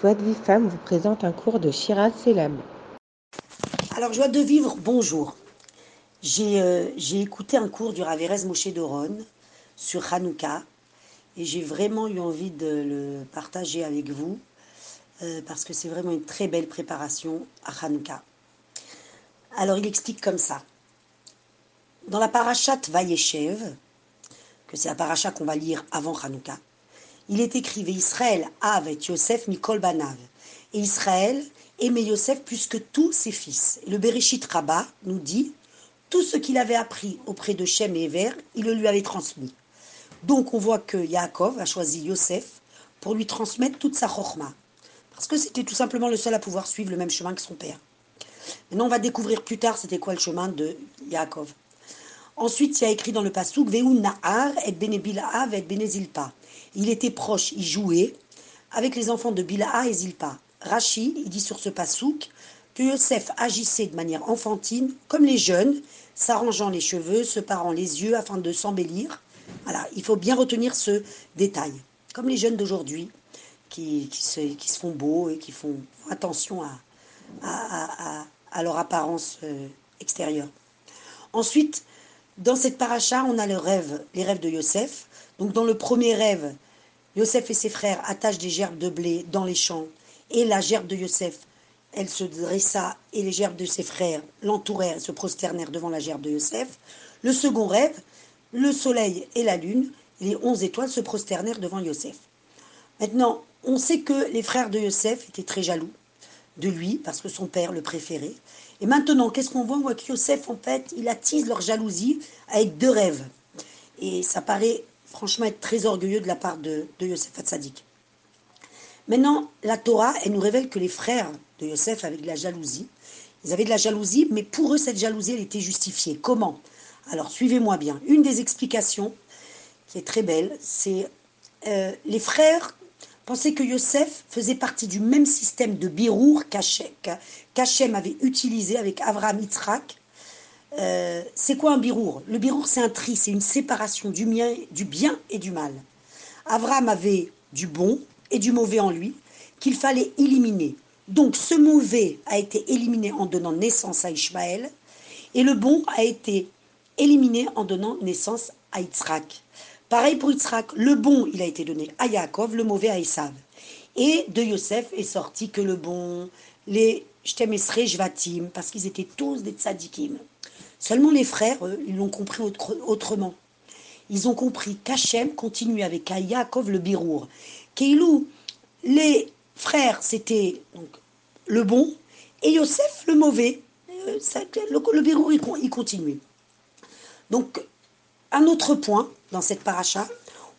Joie de vie femme vous présente un cours de Shiraz Selam. Alors, joie de vivre, bonjour. J'ai euh, écouté un cours du Raverez Moshe Doron sur Hanouka et j'ai vraiment eu envie de le partager avec vous euh, parce que c'est vraiment une très belle préparation à Hanouka. Alors, il explique comme ça. Dans la parachat Vayeshev, que c'est la paracha qu'on va lire avant Hanouka, il est écrit Israël avait Yosef Mikol Banav. Et Israël aimait Yosef plus que tous ses fils. Et le Bereshit Rabbah nous dit tout ce qu'il avait appris auprès de Shem et Ever, il le lui avait transmis. Donc on voit que Yaakov a choisi Yosef pour lui transmettre toute sa chorma. Parce que c'était tout simplement le seul à pouvoir suivre le même chemin que son père. Maintenant, on va découvrir plus tard c'était quoi le chemin de Yaakov. Ensuite, il y a écrit dans le Passouk Veu Nahar et Benebila'a et Benezilpa. Il était proche, il jouait avec les enfants de Bila'a et Zilpa. Rachid, il dit sur ce Passouk que Yosef agissait de manière enfantine, comme les jeunes, s'arrangeant les cheveux, se parant les yeux afin de s'embellir. Voilà, il faut bien retenir ce détail. Comme les jeunes d'aujourd'hui, qui, se, font beaux et qui font attention à, leur apparence euh, extérieure. Ensuite, dans cette paracha, on a le rêve, les rêves de Yosef. Donc dans le premier rêve, Yosef et ses frères attachent des gerbes de blé dans les champs. Et la gerbe de Yosef, elle se dressa et les gerbes de ses frères l'entourèrent et se prosternèrent devant la gerbe de Yosef. Le second rêve, le soleil et la lune, les onze étoiles se prosternèrent devant Yosef. Maintenant, on sait que les frères de Yosef étaient très jaloux de lui parce que son père le préférait. Et maintenant, qu'est-ce qu'on voit? On voit que Yosef, en fait, il attise leur jalousie avec deux rêves. Et ça paraît franchement être très orgueilleux de la part de, Yosef Hatzadik. Maintenant, la Torah, elle nous révèle que les frères de Yosef avaient de la jalousie. Ils avaient de la jalousie, mais pour eux, cette jalousie, elle était justifiée. Comment? Alors, suivez-moi bien. Une des explications, qui est très belle, c'est euh, les frères pensaient que Yosef faisait partie du même système de birour qu'Hachem avait utilisé avec Avraham Yitzhak. Euh, c'est quoi un birour? Le birour, c'est un tri, c'est une séparation du bien, du bien et du mal. Avraham avait du bon et du mauvais en lui qu'il fallait éliminer. Donc ce mauvais a été éliminé en donnant naissance à Ishmaël et le bon a été éliminé en donnant naissance à Yitzhak. Pareil pour Yitzhak, le bon, il a été donné à Yaakov, le mauvais à Esav. Et de Yosef est sorti que le bon, les Shtemesre Jvatim, parce qu'ils étaient tous des tzadikim. Seulement les frères, eux, ils l'ont compris autrement. Ils ont compris qu'Hachem continuait avec Yaakov le Birour. Keilou, les frères, c'était donc le bon, et Yosef le mauvais. Euh, le, le Birour, il continuait. Donc, un autre point dans cette paracha,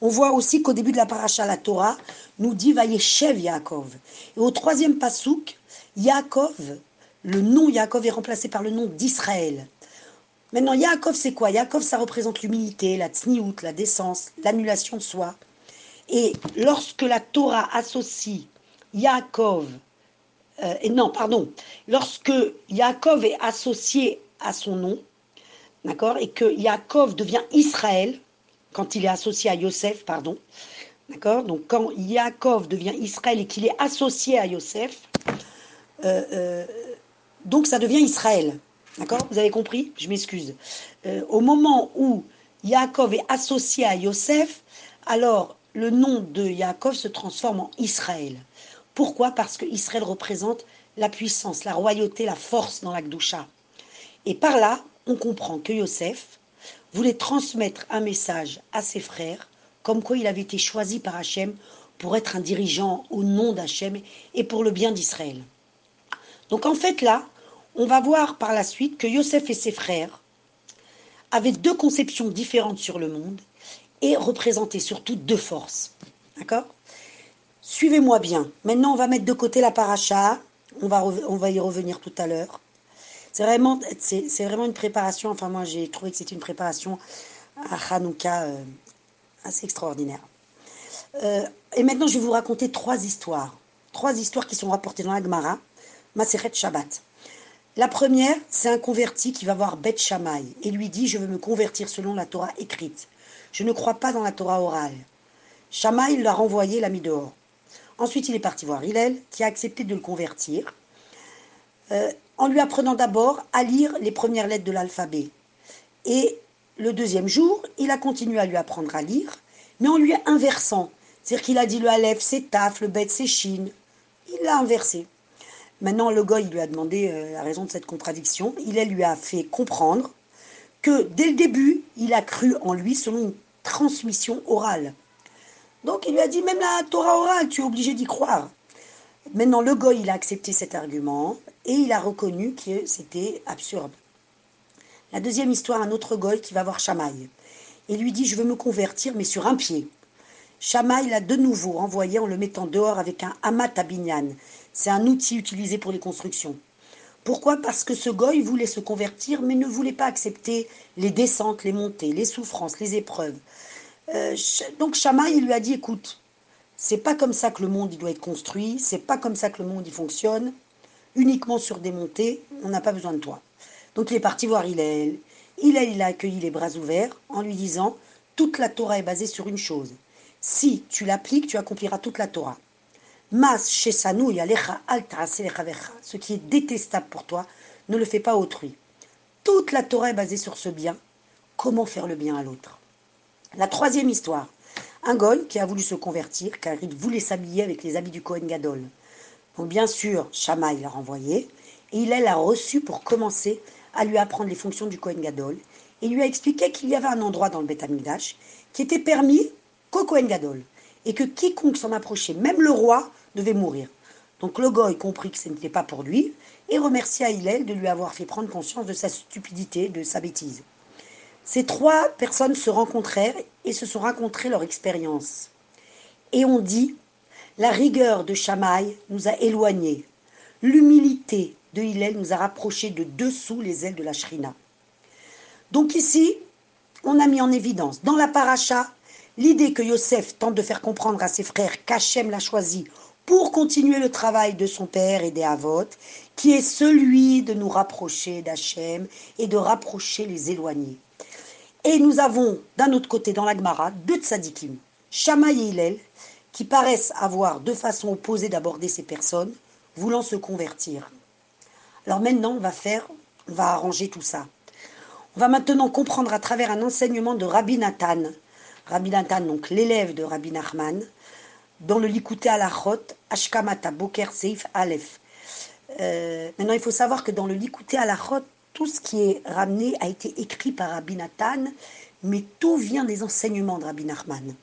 on voit aussi qu'au début de la paracha, la Torah nous dit Vayeshev Yaakov. Et au troisième pasouk, Yaakov, le nom Yaakov est remplacé par le nom d'Israël. Maintenant, Yaakov, c'est quoi? Yaakov, ça représente l'humilité, la tsniout, la décence, l'annulation de soi. Et lorsque la Torah associe Yaakov, euh, et non, pardon, lorsque Yaakov est associé à son nom, d'accord, et que Yaakov devient Israël, quand il est associé à Yosef, pardon, d'accord, donc quand Yaakov devient Israël et qu'il est associé à Yosef, euh, euh, donc ça devient Israël, d'accord, vous avez compris Je m'excuse. Euh, au moment où Yaakov est associé à Yosef, alors le nom de Yaakov se transforme en Israël. Pourquoi Parce que Israël représente la puissance, la royauté, la force dans la Gdusha. Et par là, on comprend que Yosef voulait transmettre un message à ses frères, comme quoi il avait été choisi par Hachem pour être un dirigeant au nom d'Hachem et pour le bien d'Israël. Donc en fait là, on va voir par la suite que Yosef et ses frères avaient deux conceptions différentes sur le monde et représentaient surtout deux forces. D'accord? Suivez-moi bien. Maintenant, on va mettre de côté la paracha. On va, on va y revenir tout à l'heure. C'est vraiment, c'est, vraiment une préparation. Enfin, moi, j'ai trouvé que c'était une préparation à Hanouka euh, assez extraordinaire. Euh, et maintenant, je vais vous raconter trois histoires. Trois histoires qui sont rapportées dans la Gemara, Maseret Shabbat. La première, c'est un converti qui va voir Beth Shammai et lui dit Je veux me convertir selon la Torah écrite. Je ne crois pas dans la Torah orale. Shammai l'a renvoyé, l'a mis dehors. Ensuite, il est parti voir Hillel, qui a accepté de le convertir, euh, en lui apprenant d'abord à lire les premières lettres de l'alphabet. Et le deuxième jour, il a continué à lui apprendre à lire, mais en lui inversant. C'est-à-dire qu'il a dit le Aleph, c'est Taf, le Bet, c'est Shin. Il l'a inversé. Maintenant, le il lui a demandé euh, la raison de cette contradiction. Il lui a fait comprendre que dès le début, il a cru en lui selon une transmission orale. Donc il lui a dit, même la Torah orale, tu es obligé d'y croire. Maintenant, le goy, a accepté cet argument et il a reconnu que c'était absurde. La deuxième histoire, un autre goy qui va voir Shamaï et lui dit, je veux me convertir, mais sur un pied. Shamaï l'a de nouveau renvoyé en le mettant dehors avec un hamat abinyan. C'est un outil utilisé pour les constructions. Pourquoi? Parce que ce goy voulait se convertir, mais ne voulait pas accepter les descentes, les montées, les souffrances, les épreuves. Euh, donc Shamaï il lui a dit écoute, c'est pas comme ça que le monde doit être construit, c'est pas comme ça que le monde il fonctionne. Uniquement sur des montées, on n'a pas besoin de toi. Donc il est parti voir Hillel. Hillel il a accueilli les bras ouverts en lui disant toute la Torah est basée sur une chose. Si tu l'appliques, tu accompliras toute la Torah. Mas Ce qui est détestable pour toi, ne le fais pas autrui. Toute la Torah est basée sur ce bien. Comment faire le bien à l'autre? La troisième histoire. Un goy qui a voulu se convertir car il voulait s'habiller avec les habits du Kohen Gadol. Donc bien sûr, Shammai l'a renvoyé et il l'a reçu pour commencer à lui apprendre les fonctions du Kohen Gadol et lui a expliqué qu'il y avait un endroit dans le Beth Amikdash qui était permis qu'au Kohen Gadol et que quiconque s'en approchait, même le roi, devait mourir. Donc le goy comprit que ce n'était pas pour lui et remercia Hillel de lui avoir fait prendre conscience de sa stupidité, de sa bêtise. Ces trois personnes se rencontrèrent et se sont racontées leur expérience. Et on dit la rigueur de Shamaï nous a éloignés. L'humilité de Hillel nous a rapprochés de dessous les ailes de la Shrina. Donc ici, on a mis en évidence dans la paracha l'idée que Yosef tente de faire comprendre à ses frères qu'Hachem l'a choisi pour continuer le travail de son père et des Havot, qui est celui de nous rapprocher d'Hachem et de rapprocher les éloignés. Et nous avons d'un autre côté dans l'Agmara deux tzadikim, Shamaï et Hillel, qui paraissent avoir deux façons opposées d'aborder ces personnes, voulant se convertir. Alors maintenant, on va faire, on va arranger tout ça. On va maintenant comprendre à travers un enseignement de Rabbi Nathan, Rabbi Nathan, donc l'élève de Rabbi Nachman, dans le Likouté Alachot, Ashkamata, Boker, Seif, Aleph. Euh, maintenant, il faut savoir que dans le Likouté Alachot, tout ce qui est ramené a été écrit par Rabbi Nathan, mais tout vient des enseignements de Rabbi Nachman.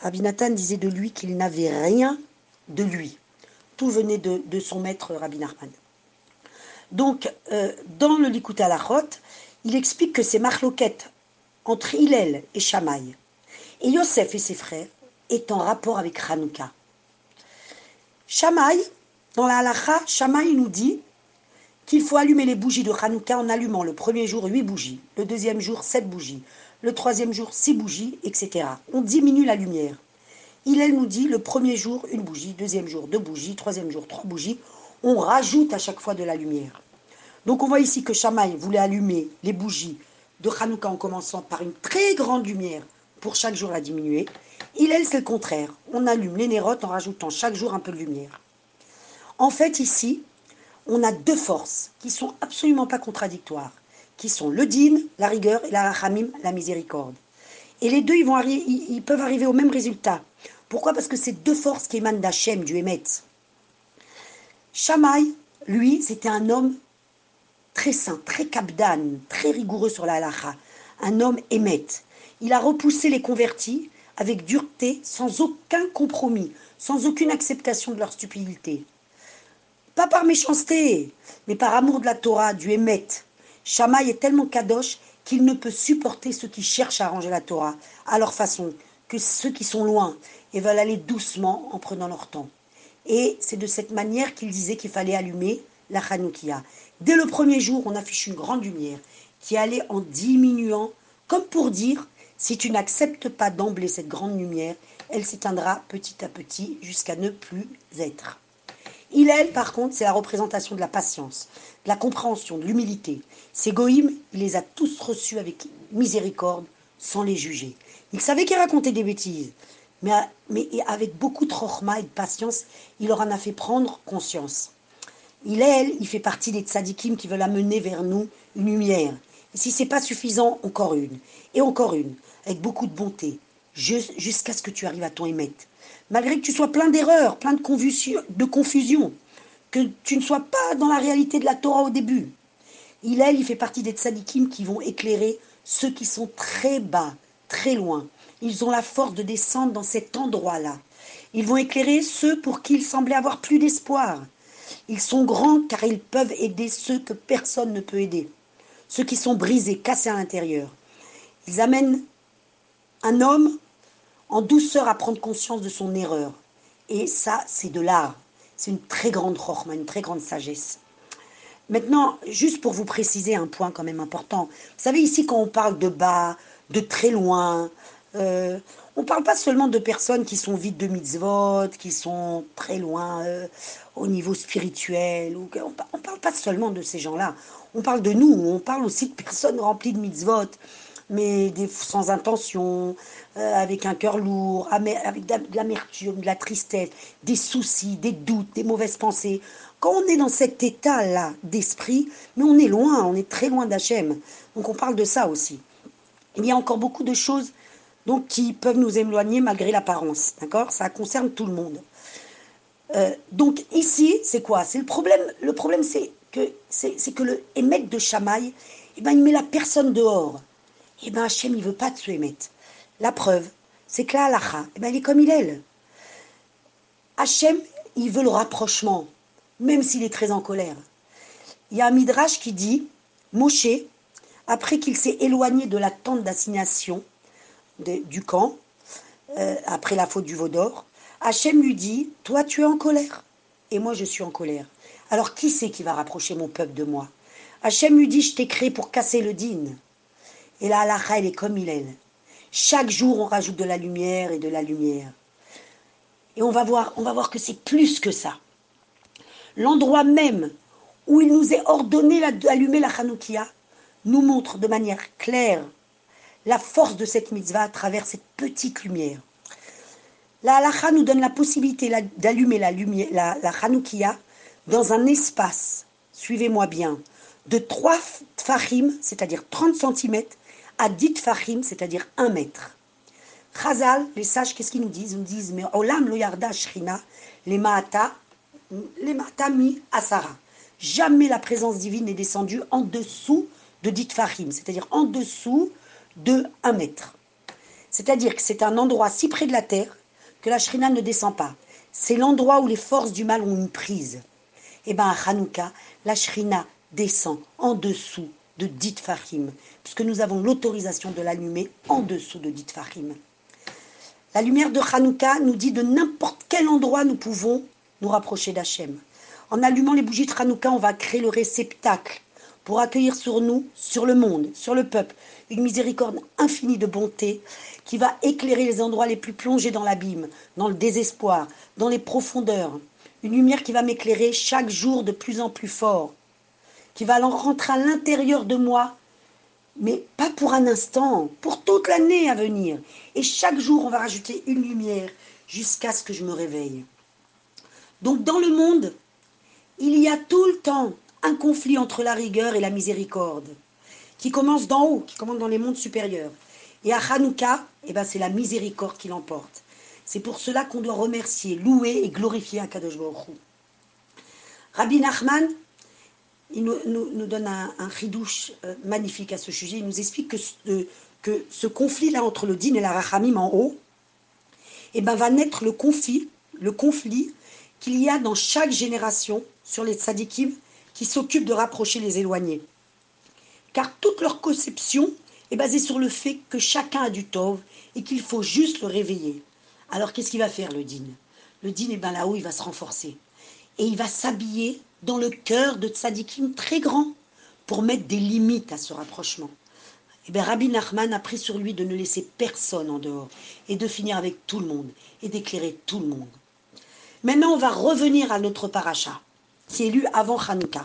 Rabbi Nathan disait de lui qu'il n'avait rien de lui. Tout venait de, son maître Rabbi Nachman. Donc, euh, dans le Likouté Alachot, il explique que c'est marloquette entre Hillel et Shamaï. Et Yosef et ses frères est en rapport avec Hanouka. Shamaï, dans la halacha, Shamaï nous dit qu'il faut allumer les bougies de Hanouka en allumant le premier jour huit bougies, le deuxième jour sept bougies, le troisième jour six bougies, etc. On diminue la lumière. Il, nous dit le premier jour une bougie, deuxième jour deux bougies, troisième jour trois bougies. On rajoute à chaque fois de la lumière. Donc on voit ici que Shamaï voulait allumer les bougies de Hanouka en commençant par une très grande lumière pour chaque jour la diminuer. Il, elle, c'est le contraire. On allume les nérotes en rajoutant chaque jour un peu de lumière. En fait, ici, on a deux forces qui sont absolument pas contradictoires, qui sont le din, la rigueur, et la rachamim, la miséricorde. Et les deux, ils, vont ils, peuvent arriver au même résultat. Pourquoi? Parce que c'est deux forces qui émanent d'Hachem, du Hémet. Shamaï, lui, c'était un homme très saint, très kabdan, très rigoureux sur la halacha, un homme Hémet. Il a repoussé les convertis avec dureté, sans aucun compromis, sans aucune acceptation de leur stupidité. Pas par méchanceté, mais par amour de la Torah, du Hémet. Shamaï est tellement kadosh qu'il ne peut supporter ceux qui cherchent à arranger la Torah à leur façon, que ceux qui sont loin et veulent aller doucement en prenant leur temps. Et c'est de cette manière qu'il disait qu'il fallait allumer la Hanoukia. Dès le premier jour, on affiche une grande lumière qui allait en diminuant, comme pour dire si tu n'acceptes pas d'emblée cette grande lumière, elle s'éteindra petit à petit jusqu'à ne plus être. Il, elle, par contre, c'est la représentation de la patience, de la compréhension, de l'humilité. Ces goïms, il les a tous reçus avec miséricorde, sans les juger. Il savait qu'il racontait des bêtises, mais, mais avec beaucoup de chokhma et de patience, il leur en a fait prendre conscience. Il, elle, il fait partie des tzadikim qui veulent amener vers nous une lumière. Et si c'est pas suffisant, encore une. Et encore une. Avec beaucoup de bonté. Jusqu'à ce que tu arrives à ton émet. Malgré que tu sois plein d'erreurs, plein de de confusion. Que tu ne sois pas dans la réalité de la Torah au début. Il, elle, il fait partie des tzadikim qui vont éclairer ceux qui sont très bas, très loin. Ils ont la force de descendre dans cet endroit-là. Ils vont éclairer ceux pour qui il semblait avoir plus d'espoir. Ils sont grands car ils peuvent aider ceux que personne ne peut aider, ceux qui sont brisés, cassés à l'intérieur. Ils amènent un homme en douceur à prendre conscience de son erreur. Et ça, c'est de l'art. C'est une très grande chorma, une très grande sagesse. Maintenant, juste pour vous préciser un point quand même important. Vous savez, ici, quand on parle de bas, de très loin, euh, on ne parle pas seulement de personnes qui sont vides de mitzvot, qui sont très loin euh, au niveau spirituel. On ne parle pas seulement de ces gens-là. On parle de nous, on parle aussi de personnes remplies de mitzvot, mais sans intention, euh, avec un cœur lourd, avec de l'amertume, de la tristesse, des soucis, des doutes, des mauvaises pensées. Quand on est dans cet état-là d'esprit, mais on est loin, on est très loin d'Hachem. Donc on parle de ça aussi. Il y a encore beaucoup de choses donc qui peuvent nous éloigner malgré l'apparence. D'accord? Ça concerne tout le monde. Euh, donc ici, c'est quoi? C'est le problème. Le problème, c'est que c'est le émet de Shamaï, eh ben, il met la personne dehors. Et eh ben Hachem, il veut pas de ce émet. La preuve, c'est que la halacha, eh ben, il est comme il est. Hachem, il veut le rapprochement, même s'il est très en colère. Il y a un midrash qui dit, Moshe, après qu'il s'est éloigné de la tente d'assignation, du camp, euh, après la faute du veau d'or, Hachem lui dit Toi, tu es en colère, et moi, je suis en colère. Alors, qui c'est qui va rapprocher mon peuple de moi? Hachem lui dit Je t'ai créé pour casser le dîne. Et là, Allah, elle est comme il est. Chaque jour, on rajoute de la lumière et de la lumière. Et on va voir, on va voir que c'est plus que ça. L'endroit même où il nous est ordonné d'allumer la Hanoukia nous montre de manière claire la force de cette mitzvah à travers cette petite lumière. La halacha nous donne la possibilité d'allumer la, lumière, la, la dans un espace, suivez-moi bien, de 3 tfachim, c'est-à-dire 30 cm, à 10 tfachim, c'est-à-dire 1 mètre. Chazal, les sages, qu'est-ce qu'ils nous disent? Ils nous disent, mais olam lo yarda shrina, les maata, les maata mi asara. Jamais la présence divine n'est descendue en dessous de 10 tfachim, c'est-à-dire en dessous de 1 mètre. C'est-à-dire que c'est un endroit si près de la terre que la shrina ne descend pas. C'est l'endroit où les forces du mal ont une prise. Eh bien à Hanouka, la shrina descend en dessous de dit Fahim, puisque nous avons l'autorisation de l'allumer en dessous de dit Fahim. La lumière de Hanouka nous dit de n'importe quel endroit nous pouvons nous rapprocher d'Hachem. En allumant les bougies de Hanouka, on va créer le réceptacle pour accueillir sur nous, sur le monde, sur le peuple, une miséricorde infinie de bonté qui va éclairer les endroits les plus plongés dans l'abîme, dans le désespoir, dans les profondeurs. Une lumière qui va m'éclairer chaque jour de plus en plus fort, qui va rentrer à l'intérieur de moi, mais pas pour un instant, pour toute l'année à venir. Et chaque jour, on va rajouter une lumière jusqu'à ce que je me réveille. Donc dans le monde, il y a tout le temps un conflit entre la rigueur et la miséricorde qui commence d'en haut, qui commence dans les mondes supérieurs. Et à Hanouka, eh ben, c'est la miséricorde qui l'emporte. C'est pour cela qu'on doit remercier, louer et glorifier Akadosh Baruch Rabbi Nachman, il nous, donne un, un euh, magnifique à ce sujet. Il nous explique que, ce, que ce conflit-là entre le din et la rachamim en haut, eh ben, va naître le conflit, le conflit qu'il y a dans chaque génération sur les tzadikim qui s'occupent de rapprocher les éloignés car toute leur conception est basée sur le fait que chacun a du tov et qu'il faut juste le réveiller. Alors qu'est-ce qu'il va faire le din Le din, est bien là-haut, il va se renforcer. Et il va s'habiller dans le cœur de tzadikim très grand pour mettre des limites à ce rapprochement. Et bien Rabbi Nachman a pris sur lui de ne laisser personne en dehors et de finir avec tout le monde et d'éclairer tout le monde. Maintenant, on va revenir à notre paracha, qui est lu avant Hanouka.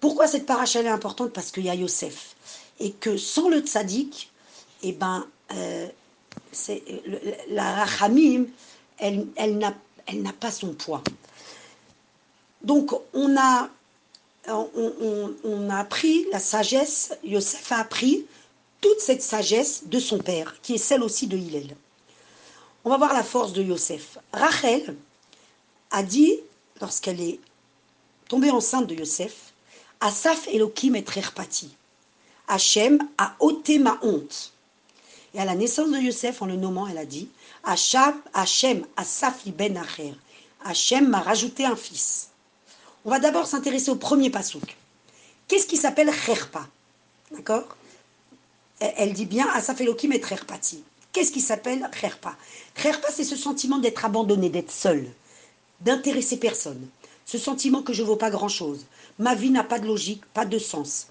Pourquoi cette paracha est importante? Parce qu'il y a Yosef. Et que sans le tzaddik, eh ben, euh, la rachamim, elle, n'a pas son poids. Donc on a, on a appris la sagesse, Yosef a appris toute cette sagesse de son père, qui est celle aussi de Hillel. On va voir la force de Yosef. Rachel a dit, lorsqu'elle est tombée enceinte de Yosef, Asaf Elohim et Trerpati. Hachem a ôté ma honte. Et à la naissance de Yosef, en le nommant, elle a dit Hachem, Asaf ben Acher. Hachem m'a rajouté un fils. On va d'abord s'intéresser au premier pasouk. Qu'est-ce qui s'appelle Cherpa? D'accord? Elle, dit bien Asaf Elohim et Cherpati. Qu'est-ce qui s'appelle Cherpa? Cherpa, c'est ce sentiment d'être abandonné, d'être seul, d'intéresser personne. Ce sentiment que je ne vaux pas grand-chose. Ma vie n'a pas de logique, pas de sens.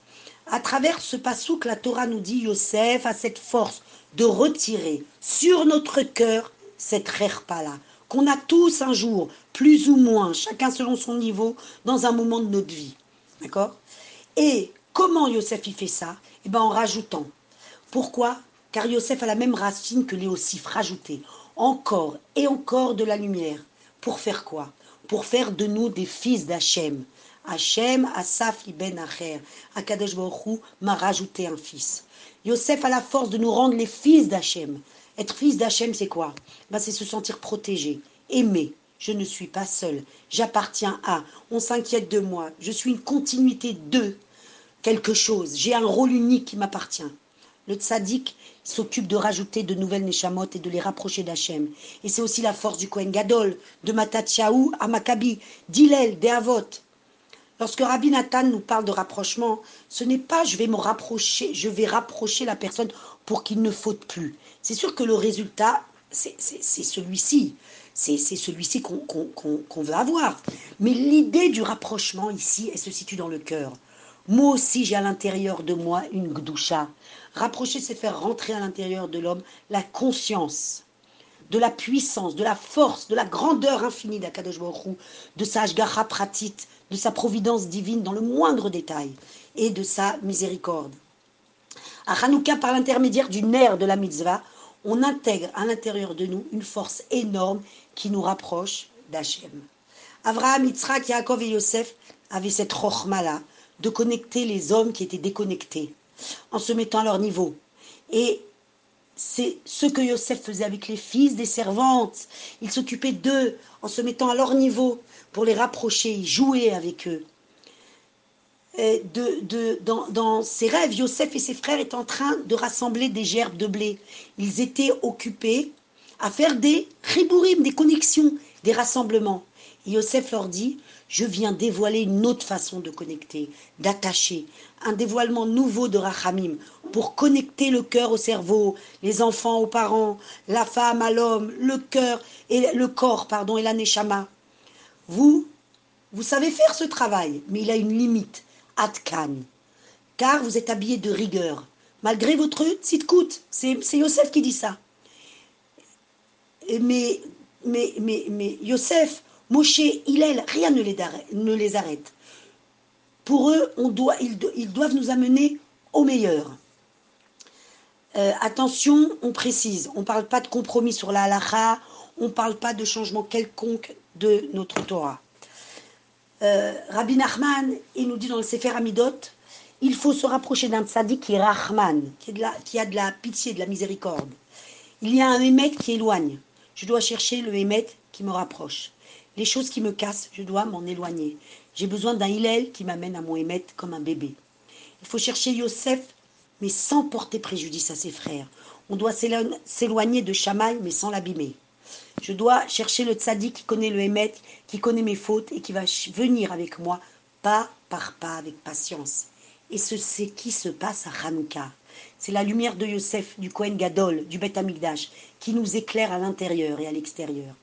À travers ce pasouk, la Torah nous dit Yosef a cette force de retirer sur notre cœur cette cherpa-là, qu'on a tous un jour, plus ou moins, chacun selon son niveau, dans un moment de notre vie. D'accord? Et comment Yosef y fait ça? Eh bien en rajoutant. Pourquoi? Car Yosef a la même racine que Léosif, rajouter encore et encore de la lumière. Pour faire quoi? Pour faire de nous des fils d'Hachem. Hachem, Asaf, Iben Acher. Akadosh Baruch Hu m'a rajouté un fils. Yosef a la force de nous rendre les fils d'Hachem. Être fils d'Hachem, c'est quoi? Ben, C'est se sentir protégé, aimé. Je ne suis pas seul. J'appartiens à. On s'inquiète de moi. Je suis une continuité de quelque chose. J'ai un rôle unique qui m'appartient. Le tzaddik s'occupe de rajouter de nouvelles neshamot et de les rapprocher d'Hachem. Et c'est aussi la force du Kohen Gadol, de Matatyahu à Maccabi, d'Hillel, des Avot. Lorsque Rabbi Nathan nous parle de rapprochement, ce n'est pas je vais me rapprocher, je vais rapprocher la personne pour qu'il ne faute plus. C'est sûr que le résultat, c'est celui-ci. C'est celui-ci qu'on qu'on veut avoir. Mais l'idée du rapprochement ici, elle se situe dans le cœur. Moi aussi, j'ai à l'intérieur de moi une gdoucha. Rapprocher, c'est faire rentrer à l'intérieur de l'homme la conscience de la puissance, de la force, de la grandeur infinie d'Akadosh Baruch de sa Ashgacha pratit, de sa providence divine dans le moindre détail et de sa miséricorde. À Hanouka, par l'intermédiaire du nerf de la mitzvah, on intègre à l'intérieur de nous une force énorme qui nous rapproche d'Hachem. Avraham, Yitzhak, Yaakov et Yosef avaient cette rochma-là de connecter les hommes qui étaient déconnectés en se mettant à leur niveau. Et c'est ce que Yosef faisait avec les fils des servantes. Il s'occupait d'eux en se mettant à leur niveau pour les rapprocher, il jouait avec eux. Dans ses rêves, Yosef et ses frères étaient en train de rassembler des gerbes de blé. Ils étaient occupés à faire des ribourim, des connexions, des rassemblements. Et Yosef leur dit, je viens dévoiler une autre façon de connecter, d'attacher, un dévoilement nouveau de Rachamim, pour connecter le cœur au cerveau, les enfants aux parents, la femme à l'homme, le cœur et le corps, pardon, et la neshama. Vous, vous savez faire ce travail, mais il a une limite, Atkan, car vous êtes habillé de rigueur, malgré votre tzitkout. C'est c'est Yosef qui dit ça. Mais, mais, mais, mais Yosef, Moshe, Hillel, rien ne les, arrête-. Pour eux, on doit, ils, do- ils doivent nous amener au meilleur. Euh, attention, on précise, on ne parle pas de compromis sur la halakha, on ne parle pas de changement quelconque de notre Torah. Euh, Rabbi Nachman, il nous dit dans le Sefer Amidot, il faut se rapprocher d'un tzaddik qui est Rahman, qui, qui a de la pitié, de la miséricorde. Il y a un émet qui éloigne. Je dois chercher le émet qui me rapproche. Les choses qui me cassent, je dois m'en éloigner. J'ai besoin d'un Hillel qui m'amène à mon émet comme un bébé. Il faut chercher Yosef, mais sans porter préjudice à ses frères. On doit s'élo- s'éloigner de Shamaï, mais sans l'abîmer. Je dois chercher le tzaddik qui connaît le Hémet, qui connaît mes fautes et qui va venir avec moi, pas par pas, avec patience. Et ce qui se passe à Hanouka. C'est la lumière de Yosef, du Kohen Gadol, du Beth Amikdash, qui nous éclaire à l'intérieur et à l'extérieur.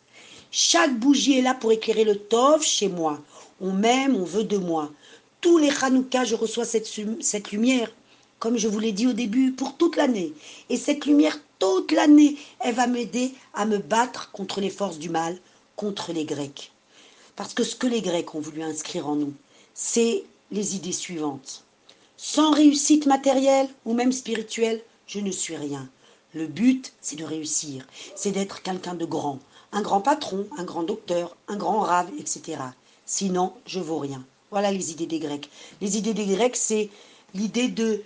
Chaque bougie est là pour éclairer le Tov chez moi. On m'aime, on veut de moi. Tous les Hanouka, je reçois cette, cette lumière, comme je vous l'ai dit au début, pour toute l'année. Et cette lumière, toute l'année, elle va m'aider à me battre contre les forces du mal, contre les Grecs. Parce que ce que les Grecs ont voulu inscrire en nous, c'est les idées suivantes. Sans réussite matérielle ou même spirituelle, je ne suis rien. Le but, c'est de réussir, c'est d'être quelqu'un de grand, un grand patron, un grand docteur, un grand rave, etc. Sinon, je vaux rien. Voilà les idées des Grecs. Les idées des Grecs, c'est l'idée de,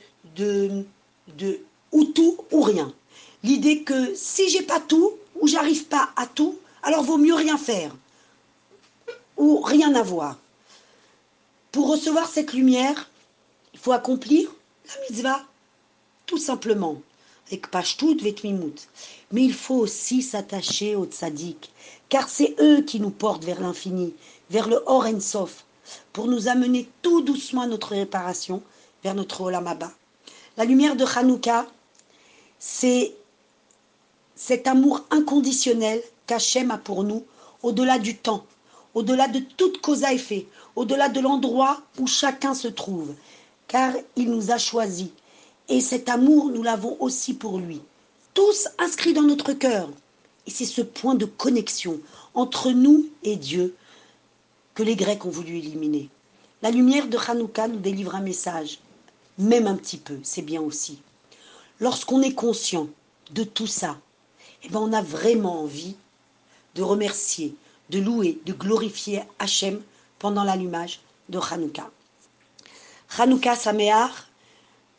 ou tout ou rien. L'idée que si j'ai pas tout ou j'arrive pas à tout, alors vaut mieux rien faire ou rien avoir. Pour recevoir cette lumière, il faut accomplir la mitzvah, tout simplement. Mais il faut aussi s'attacher aux tzaddik, car c'est eux qui nous portent vers l'infini, vers le Or Sof, pour nous amener tout doucement à notre réparation, vers notre Olam Abba. La lumière de Hanouka, c'est cet amour inconditionnel qu'Hachem a pour nous, au-delà du temps, au-delà de toute cause à effet, au-delà de l'endroit où chacun se trouve, car il nous a choisis. Et cet amour, nous l'avons aussi pour lui. Tous inscrits dans notre cœur. Et c'est ce point de connexion entre nous et Dieu que les Grecs ont voulu éliminer. La lumière de Hanouka nous délivre un message, même un petit peu, c'est bien aussi. Lorsqu'on est conscient de tout ça, eh ben on a vraiment envie de remercier, de louer, de glorifier Hachem pendant l'allumage de Hanouka. Hanouka Sameach,